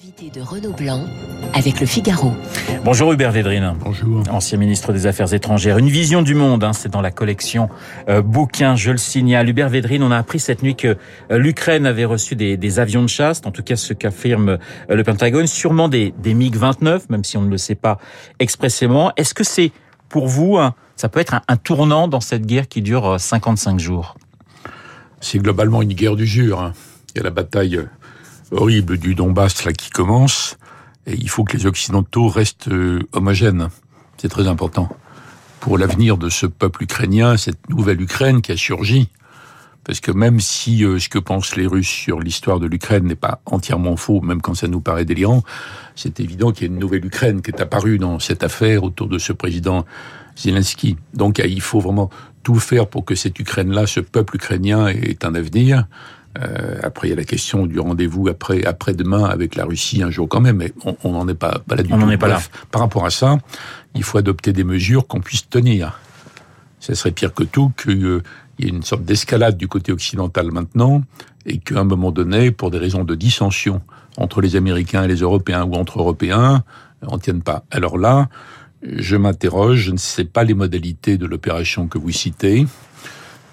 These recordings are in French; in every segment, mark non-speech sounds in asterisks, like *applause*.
De Renaud Blanc avec le Figaro. Bonjour Hubert Védrine. Bonjour. Ancien ministre des Affaires étrangères. Une vision du monde, hein, c'est dans la collection euh, bouquin, je le signale. Hubert Védrine, on a appris cette nuit que euh, l'Ukraine avait reçu des, des, avions de chasse, en tout cas ce qu'affirme euh, le Pentagone, sûrement des, des MiG-29, même si on ne le sait pas expressément. Est-ce que c'est pour vous, un, ça peut être un, un, tournant dans cette guerre qui dure 55 jours? C'est globalement une guerre du jure. Hein. Il y a la bataille horrible du Donbass là qui commence, et il faut que les Occidentaux restent euh, homogènes. C'est très important pour l'avenir de ce peuple ukrainien, cette nouvelle Ukraine qui a surgi. Parce que même si euh, ce que pensent les Russes sur l'histoire de l'Ukraine n'est pas entièrement faux, même quand ça nous paraît délirant, c'est évident qu'il y a une nouvelle Ukraine qui est apparue dans cette affaire autour de ce président Zelensky. Donc il faut vraiment tout faire pour que cette Ukraine-là, ce peuple ukrainien, ait un avenir. Euh, après, il y a la question du rendez-vous après après demain avec la Russie un jour quand même, mais on n'en est pas, pas là du on tout. On n'en est pas là. Par rapport à ça, il faut adopter des mesures qu'on puisse tenir. Ça serait pire que tout qu'il euh, y ait une sorte d'escalade du côté occidental maintenant, et qu'à un moment donné, pour des raisons de dissension entre les Américains et les Européens ou entre Européens, on tienne pas. Alors là, je m'interroge, je ne sais pas les modalités de l'opération que vous citez.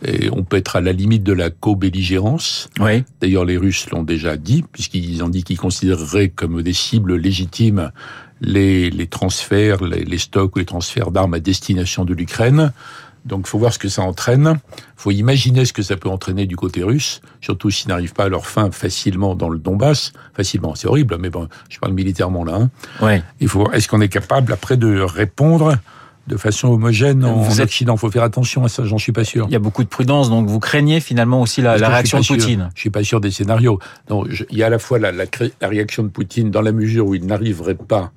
Et on peut être à la limite de la co-belligérance. Oui. D'ailleurs, les Russes l'ont déjà dit, puisqu'ils ont dit qu'ils considéreraient comme des cibles légitimes les, les transferts, les, les, stocks ou les transferts d'armes à destination de l'Ukraine. Donc, faut voir ce que ça entraîne. Faut imaginer ce que ça peut entraîner du côté russe, surtout s'ils n'arrivent pas à leur fin facilement dans le Donbass. Facilement, c'est horrible, mais bon, je parle militairement là. Hein. Ouais. Il faut. Est-ce qu'on est capable après de répondre de façon homogène en, Vous Occident. Il faut faire attention à ça, j'en suis pas sûr. Il y a beaucoup de prudence, donc vous craignez finalement aussi la, réaction de sûr. Poutine. Je suis pas sûr des scénarios. Donc, je- il y a à la fois la, la, cré- la réaction de Poutine dans la mesure où il n'arriverait pas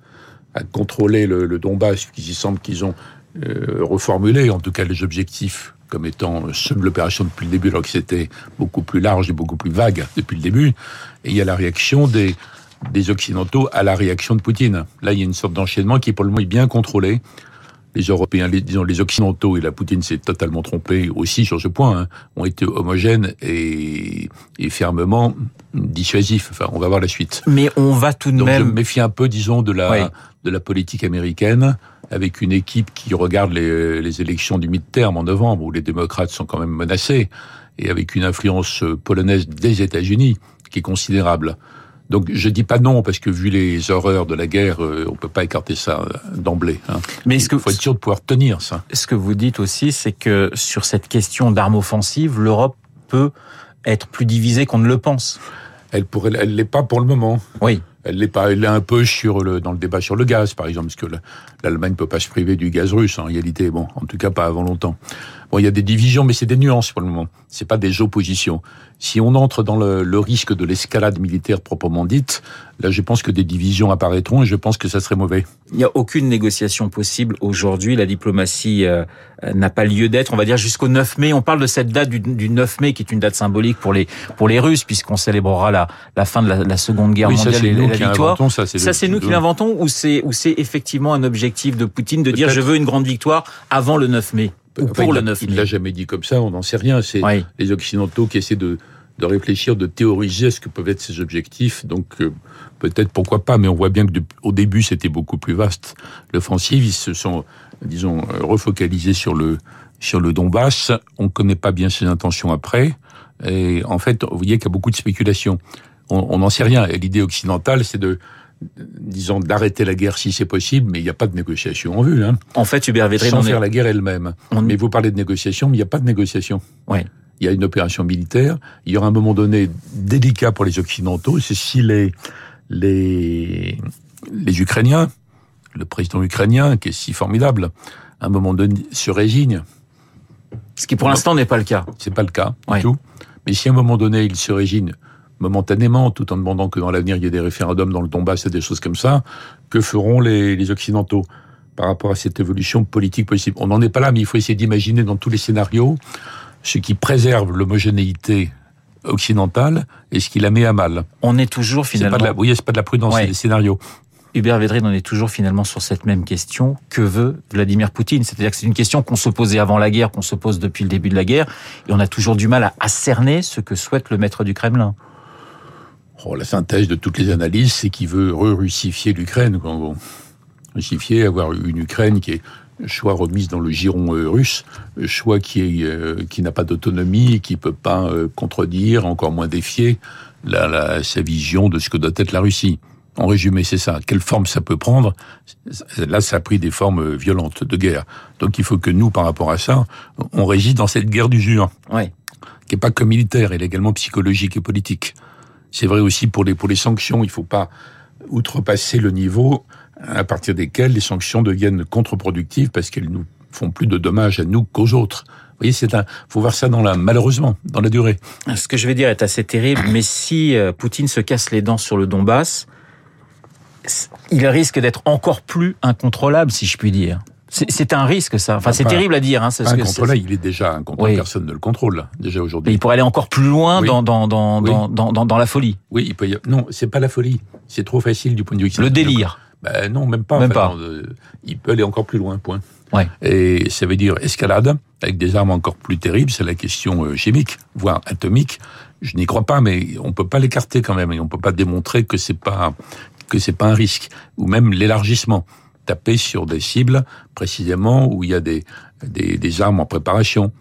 à contrôler le, le Donbass, puisqu'il semble qu'ils ont euh, reformulé, en tout cas, les objectifs comme étant ceux de l'opération depuis le début, alors que c'était beaucoup plus large et beaucoup plus vague depuis le début. Et il y a la réaction des, des Occidentaux à la réaction de Poutine. Là, il y a une sorte d'enchaînement qui, pour le moment, est bien contrôlé. Les Européens, les, disons les Occidentaux, et la Poutine s'est totalement trompé aussi sur ce point, hein, ont été homogènes et, et fermement dissuasifs. Enfin, on va voir la suite. Mais on va tout de Donc je me même. méfie un peu, disons, de la, Oui. de la politique américaine, avec une équipe qui regarde les, les élections du mi-terme en novembre, où les démocrates sont quand même menacés, et avec une influence polonaise des États-Unis qui est considérable. Donc je dis pas non, parce que vu les horreurs de la guerre, euh, on peut pas écarter ça euh, d'emblée. Hein. Mais est-ce que Il faut être sûr de pouvoir tenir ça. ce que vous dites aussi, c'est que sur cette question d'armes offensives, l'Europe peut être plus divisée qu'on ne le pense. Elle pourrait, elle l'est pas pour le moment. Oui. Elle l'est pas, elle est un peu sur le, dans le débat sur le gaz, par exemple, parce que la- l'Allemagne peut pas se priver du gaz russe, en réalité. Bon, en tout cas, pas avant longtemps. Bon, il y a des divisions, mais c'est des nuances pour le moment. C'est pas des oppositions. Si on entre dans le, le risque de l'escalade militaire proprement dite, là, je pense que des divisions apparaîtront et je pense que ça serait mauvais. Il n'y a aucune négociation possible aujourd'hui. La diplomatie euh, euh, n'a pas lieu d'être. On va dire jusqu'au 9 mai. On parle de cette date du, du 9 mai, qui est une date symbolique pour les pour les Russes, puisqu'on célébrera la, la fin de la, la Seconde Guerre oui, ça, mondiale c'est et la qui victoire. inventons ça. Ça, c'est nous qui l'inventons ou c'est ou c'est effectivement un objectif de Poutine de dire je veux une grande victoire avant le 9 mai? Ou Enfin, pour il le l'a- 9 Il l'a jamais dit comme ça, on n'en sait rien. C'est Oui. les Occidentaux qui essaient de, de réfléchir, de théoriser ce que peuvent être ces objectifs. Donc euh, peut-être pourquoi pas, mais on voit bien que de- au début c'était beaucoup plus vaste. L'offensive, ils se sont, disons, euh, refocalisés sur le sur le Donbass. On ne connaît pas bien ses intentions après. Et en fait, vous voyez qu'il y a beaucoup de spéculation. On on n'en sait rien. Et l'idée occidentale, c'est de disons d'arrêter la guerre si c'est possible, mais il n'y a pas de négociation en vue, hein, En fait, Hubert Védrine, sans est- faire la guerre elle-même. on- Mais vous parlez de négociation, mais il n'y a pas de négociation. Ouais. Il y a une opération militaire. Il y aura un moment donné délicat pour les Occidentaux. C'est si les, les, les Ukrainiens, le président ukrainien, qui est si formidable, à un moment donné se résigne. ce qui pour l'instant n'est pas le cas. C'est pas le cas du Ouais. tout. Mais si à un moment donné il se résigne momentanément, tout en demandant que dans l'avenir il y ait des référendums dans le Donbass et des choses comme ça, que feront les, les Occidentaux par rapport à cette évolution politique possible? On n'en est pas là, mais il faut essayer d'imaginer dans tous les scénarios ce qui préserve l'homogénéité occidentale et ce qui la met à mal. On est toujours finalement. pas de la, c'est pas de la prudence, Ouais. c'est des scénarios. Hubert Védrine, on est toujours finalement sur cette même question. Que veut Vladimir Poutine? C'est-à-dire que c'est une question qu'on se posait avant la guerre, qu'on se pose depuis le début de la guerre, et on a toujours du mal à, à cerner ce que souhaite le maître du Kremlin. Oh, La synthèse de toutes les analyses, c'est qu'il veut re-russifier l'Ukraine. Russifier, avoir une Ukraine qui est soit remise dans le giron euh, russe, soit qui, est, euh, qui n'a pas d'autonomie, qui peut pas euh, contredire, encore moins défier la, la, sa vision de ce que doit être la Russie. En résumé, c'est ça. Quelle forme ça peut prendre? Là, ça a pris des formes violentes de guerre. Donc, il faut que nous, par rapport à ça, on résiste dans cette guerre du jure, ouais. qui est pas que militaire, elle est également psychologique et politique. C'est vrai aussi pour les pour les sanctions. Il faut pas outrepasser le niveau à partir desquels les sanctions deviennent contre-productives parce qu'elles nous font plus de dommages à nous qu'aux autres. Vous voyez, c'est un, faut voir ça dans la, malheureusement, dans la durée. Ce que je vais dire est assez terrible, mais si euh, Poutine se casse les dents sur le Donbass, il risque d'être encore plus incontrôlable, si je puis dire. C'est un risque, ça. Enfin, c'est terrible à dire. Hein, pas incontrôlable, il est déjà incontrôlable. Oui. Personne ne le contrôle déjà aujourd'hui. Il pourrait aller encore plus loin oui. dans, dans, dans, oui. dans, dans, dans, la folie. Oui, il peut y... non, c'est pas la folie. C'est trop facile du point de vue. Le délire. Ben non, même pas. Même pas. Non, il peut aller encore plus loin, point. Ouais. Et ça veut dire escalade avec des armes encore plus terribles. C'est la question euh, chimique, voire atomique. Je n'y crois pas, mais on peut pas l'écarter quand même, et on peut pas démontrer que c'est pas que c'est pas un risque, ou même l'élargissement. Taper sur des cibles précisément où il y a des des, des armes en préparation.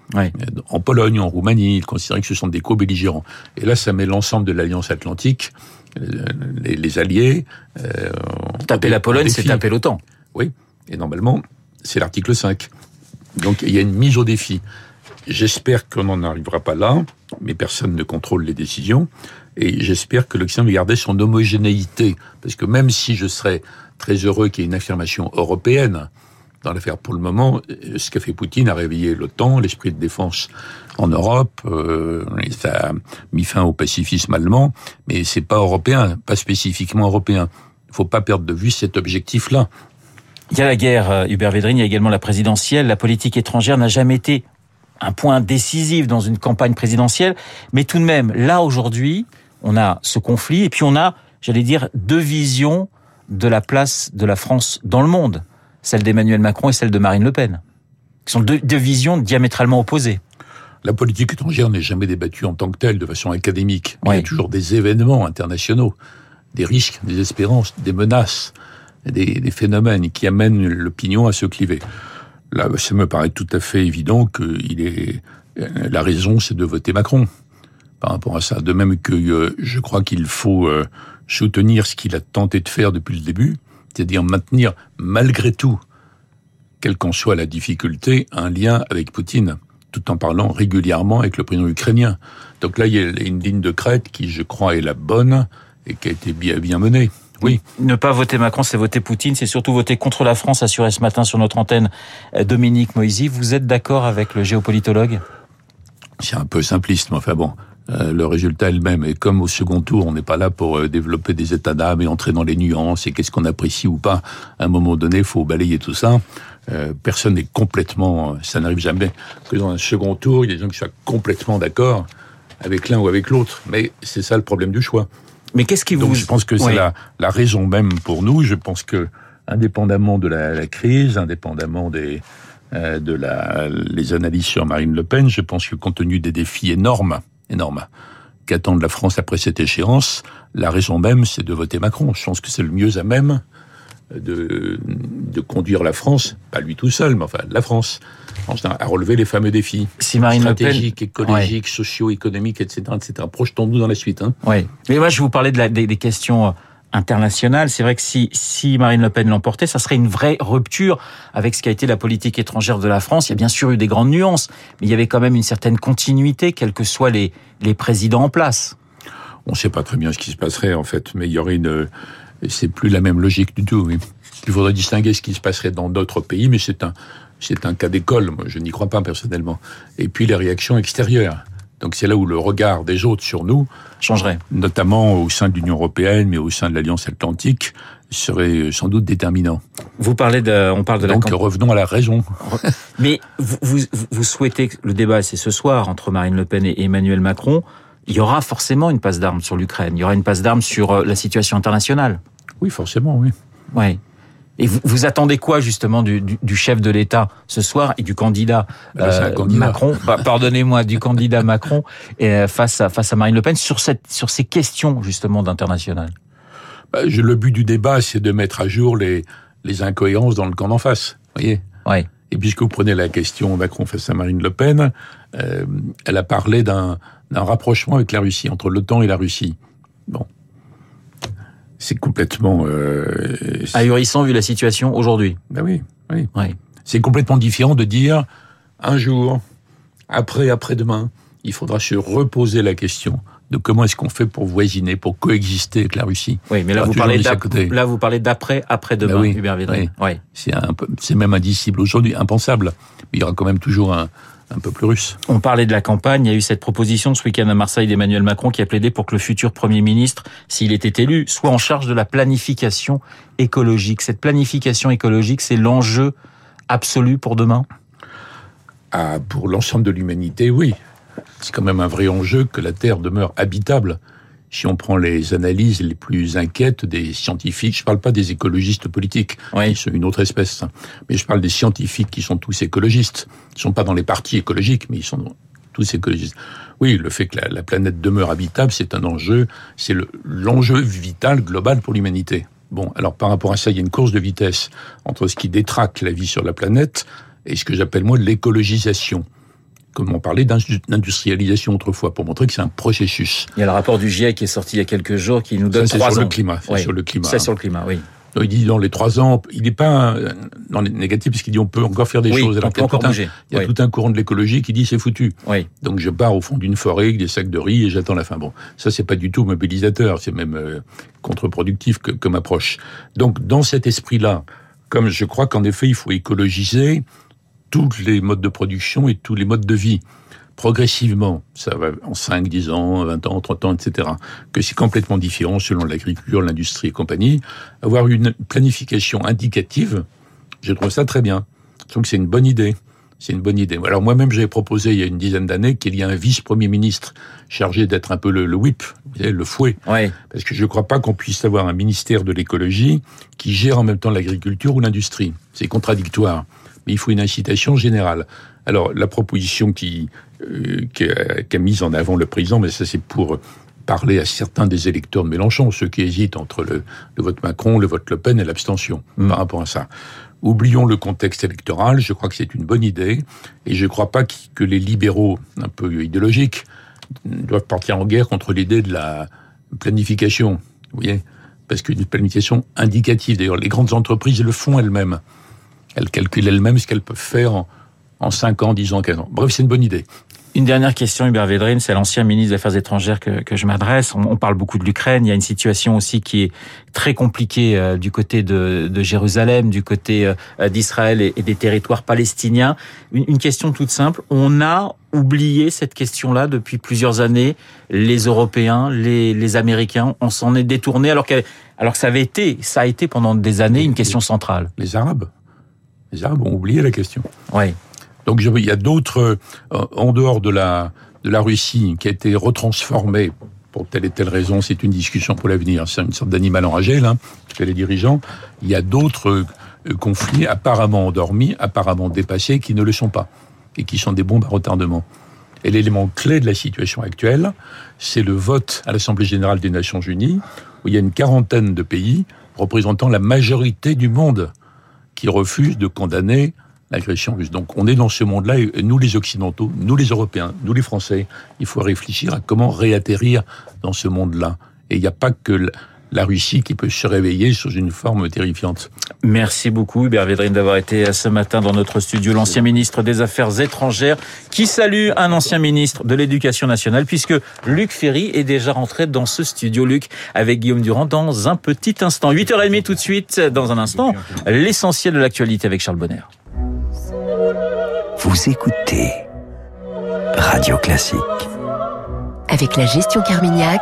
En Pologne, en Roumanie, ils considèrent que ce sont des co-belligérants. Et là, ça met l'ensemble de l'Alliance Atlantique les, les, alliés. Euh, taper la Pologne, c'est taper l'OTAN. Oui, et normalement, c'est l'article 5. Donc il y a une mise au défi. J'espère qu'on n'en arrivera pas là, mais personne ne contrôle les décisions. Et j'espère que l'Occident va garder son homogénéité. Parce que même si je serais très heureux qu'il y ait une affirmation européenne dans l'affaire pour le moment, ce qu'a fait Poutine a réveillé l'OTAN, l'esprit de défense en Europe, euh, ça a mis fin au pacifisme allemand, mais c'est pas européen, pas spécifiquement européen. Il faut pas perdre de vue cet objectif-là. Il y a la guerre, Hubert Védrine, il y a également la présidentielle. La politique étrangère n'a jamais été un point décisif dans une campagne présidentielle, mais tout de même, là aujourd'hui, on a ce conflit, et puis on a, j'allais dire, deux visions de la place de la France dans le monde, celle d'Emmanuel Macron et celle de Marine Le Pen, qui sont deux, deux visions diamétralement opposées. La politique étrangère n'est jamais débattue en tant que telle, de façon académique. Oui. Il y a toujours des événements internationaux, des risques, des espérances, des menaces, des, des phénomènes qui amènent l'opinion à se cliver. Là, ça me paraît tout à fait évident que il est, la raison, c'est de voter Macron par rapport à ça. De même que euh, je crois qu'il faut euh, soutenir ce qu'il a tenté de faire depuis le début, c'est-à-dire maintenir malgré tout, quelle qu'en soit la difficulté, un lien avec Poutine, tout en parlant régulièrement avec le président ukrainien. Donc là, il y a une ligne de crête qui, je crois, est la bonne et qui a été bien, menée. Oui. Ne pas voter Macron, c'est voter Poutine, c'est surtout voter contre la France, assuré ce matin sur notre antenne Dominique Moisy. Vous êtes d'accord avec le géopolitologue? C'est un peu simpliste, mais enfin bon, euh, le résultat est le même. Et comme au second tour, on n'est pas là pour euh, développer des états d'âme et entrer dans les nuances et qu'est-ce qu'on apprécie ou pas, à un moment donné, il faut balayer tout ça. Euh, personne n'est complètement, ça n'arrive jamais que dans un second tour, il y a des gens qui soient complètement d'accord avec l'un ou avec l'autre. Mais c'est ça le problème du choix. Mais qu'est-ce qui vous... Donc je pense que c'est oui. la, la raison même pour nous. Je pense que, indépendamment de la, la crise, indépendamment des, euh, de la, les analyses sur Marine Le Pen, je pense que compte tenu des défis énormes, énormes, qu'attendent la France après cette échéance, la raison même, c'est de voter Macron. Je pense que c'est le mieux à même de, de conduire la France, pas lui tout seul, mais enfin la France, à relever les fameux défis si Marine stratégiques, Pen... écologiques, ouais. socio-économiques, etc., etc. Projetons-nous dans la suite. Hein. Oui, mais moi je vous parlais de la, des, des questions internationales. C'est vrai que si, si Marine Le Pen l'emportait, ça serait une vraie rupture avec ce qui a été la politique étrangère de la France. Il y a bien sûr eu des grandes nuances, mais il y avait quand même une certaine continuité, quels que soient les, les présidents en place. On ne sait pas très bien ce qui se passerait en fait, mais il y aurait une c'est plus la même logique du tout. Il faudrait distinguer ce qui se passerait dans d'autres pays, mais c'est un, c'est un cas d'école. Moi, je n'y crois pas personnellement. Et puis les réactions extérieures. Donc c'est là où le regard des autres sur nous changerait, notamment au sein de l'Union européenne, mais au sein de l'Alliance atlantique, serait sans doute déterminant. Vous parlez de, on parle de Donc la. Donc revenons à la raison. *laughs* Mais vous, vous, vous souhaitez le débat, c'est ce soir entre Marine Le Pen et Emmanuel Macron il y aura forcément une passe d'armes sur l'Ukraine. Il y aura une passe d'armes sur la situation internationale. Oui, forcément, oui. Oui. Et vous, vous, attendez quoi justement du, du, du chef de l'État ce soir et du candidat, euh, candidat. Macron bah, Pardonnez-moi, du candidat Macron et face à face à Marine Le Pen sur cette sur ces questions justement d'international? Bah, le but du débat, c'est de mettre à jour les les incohérences dans le camp d'en face. Voyez. Ouais. Et puisque vous prenez la question Macron face à Marine Le Pen, euh, elle a parlé d'un rapprochement avec la Russie, entre l'OTAN et la Russie. Bon. C'est complètement... Euh, Ahurissant vu la situation aujourd'hui. Ben oui, oui. Ouais. C'est complètement différent de dire, un jour, après, après-demain, il faudra se reposer la question de comment est-ce qu'on fait pour voisiner, pour coexister avec la Russie. Oui, mais là, vous parlez, là vous parlez d'après, après-demain, ben oui, Hubert. Oui. oui. C'est un peu, c'est même indicible aujourd'hui, impensable. Mais il y aura quand même toujours un, un peu plus russe. On parlait de la campagne, il y a eu cette proposition ce week-end à Marseille d'Emmanuel Macron qui a plaidé pour que le futur Premier ministre, s'il était élu, soit en charge de la planification écologique. Cette planification écologique, c'est l'enjeu absolu pour demain? Ah, Pour l'ensemble de l'humanité, oui. C'est quand même un vrai enjeu que la Terre demeure habitable. Si on prend les analyses les plus inquiètes des scientifiques, je ne parle pas des écologistes politiques, oui. sont une autre espèce, mais je parle des scientifiques qui sont tous écologistes. Ils ne sont pas dans les partis écologiques, mais ils sont tous écologistes. Oui, le fait que la, la planète demeure habitable, c'est un enjeu, c'est l'enjeu vital global pour l'humanité. Bon, alors par rapport à ça, il y a une course de vitesse entre ce qui détraque la vie sur la planète et ce que j'appelle moi l'écologisation comme on parlait d'industrialisation autrefois, pour montrer que c'est un processus. Il y a le rapport du GIEC qui est sorti il y a quelques jours qui nous donne ça, trois sur ans. Le climat, c'est oui. sur le climat. C'est sur le climat, oui. Donc, il dit dans les trois ans, il n'est pas dans les négatifs parce qu'il dit on peut encore faire des oui, choses. Alors un. Il y a oui. tout un courant de l'écologie qui dit c'est foutu. Oui. Donc je pars au fond d'une forêt avec des sacs de riz et j'attends la fin. Bon, ça c'est pas du tout mobilisateur, c'est même euh, contre-productif comme approche. Donc dans cet esprit-là, comme je crois qu'en effet il faut écologiser tous les modes de production et tous les modes de vie progressivement, ça va en 5, 10 ans, 20 ans, 30 ans, etc., que c'est complètement différent selon l'agriculture, l'industrie et compagnie, avoir une planification indicative, je trouve ça très bien. Je trouve que c'est une bonne idée. C'est une bonne idée. Alors moi-même, j'avais proposé il y a une dizaine d'années qu'il y ait un vice-premier ministre chargé d'être un peu le, le whip, vous savez, le fouet. Oui. Parce que je ne crois pas qu'on puisse avoir un ministère de l'écologie qui gère en même temps l'agriculture ou l'industrie. C'est contradictoire. Mais il faut une incitation générale. Alors la proposition qui euh, qu'a qu mise en avant le président, mais ça c'est pour parler à certains des électeurs de Mélenchon, ceux qui hésitent entre le, le vote Macron, le vote Le Pen et l'abstention Mm. par rapport à ça. Oublions le contexte électoral, je crois que c'est une bonne idée, et je ne crois pas que les libéraux, un peu idéologiques, doivent partir en guerre contre l'idée de la planification, vous voyez Parce qu'une planification indicative, d'ailleurs, les grandes entreprises le font elles-mêmes. Elles calculent elles-mêmes ce qu'elles peuvent faire en, en 5 ans, 10 ans, 15 ans. Bref, c'est une bonne idée. Une dernière question, Hubert Védrine, c'est l'ancien ministre des Affaires étrangères que, que je m'adresse. On, on, parle beaucoup de l'Ukraine. Il y a une situation aussi qui est très compliquée euh, du côté de, de, Jérusalem, du côté euh, d'Israël et, et, des territoires palestiniens. Une, une, question toute simple. On a oublié cette question-là depuis plusieurs années. Les Européens, les, les Américains, on s'en est détourné alors, qu alors que ça avait été, ça a été pendant des années une question centrale. Les Arabes. Les Arabes ont oublié la question. Oui. Donc il y a d'autres, euh, en dehors de la, de la Russie, qui a été retransformée pour telle et telle raison, c'est une discussion pour l'avenir, c'est une sorte d'animal enragé, là, que les dirigeants. Il y a d'autres euh, conflits apparemment endormis, apparemment dépassés, qui ne le sont pas, et qui sont des bombes à retardement. Et l'élément clé de la situation actuelle, c'est le vote à l'Assemblée générale des Nations unies, où il y a une quarantaine de pays représentant la majorité du monde qui refusent de condamner l'agression russe. Donc on est dans ce monde-là, et nous les Occidentaux, nous les Européens, nous les Français, il faut réfléchir à comment réatterrir dans ce monde-là. Et il n'y a pas que la Russie qui peut se réveiller sous une forme terrifiante. Merci beaucoup Hubert Védrine d'avoir été ce matin dans notre studio, l'ancien ministre des Affaires étrangères, qui salue un ancien ministre de l'Éducation nationale, puisque Luc Ferry est déjà rentré dans ce studio. Luc, avec Guillaume Durand, dans un petit instant. 8h30 tout de suite, dans un instant, l'essentiel de l'actualité avec Charles Bonner. Vous écoutez Radio Classique. Avec la gestion Carmignac,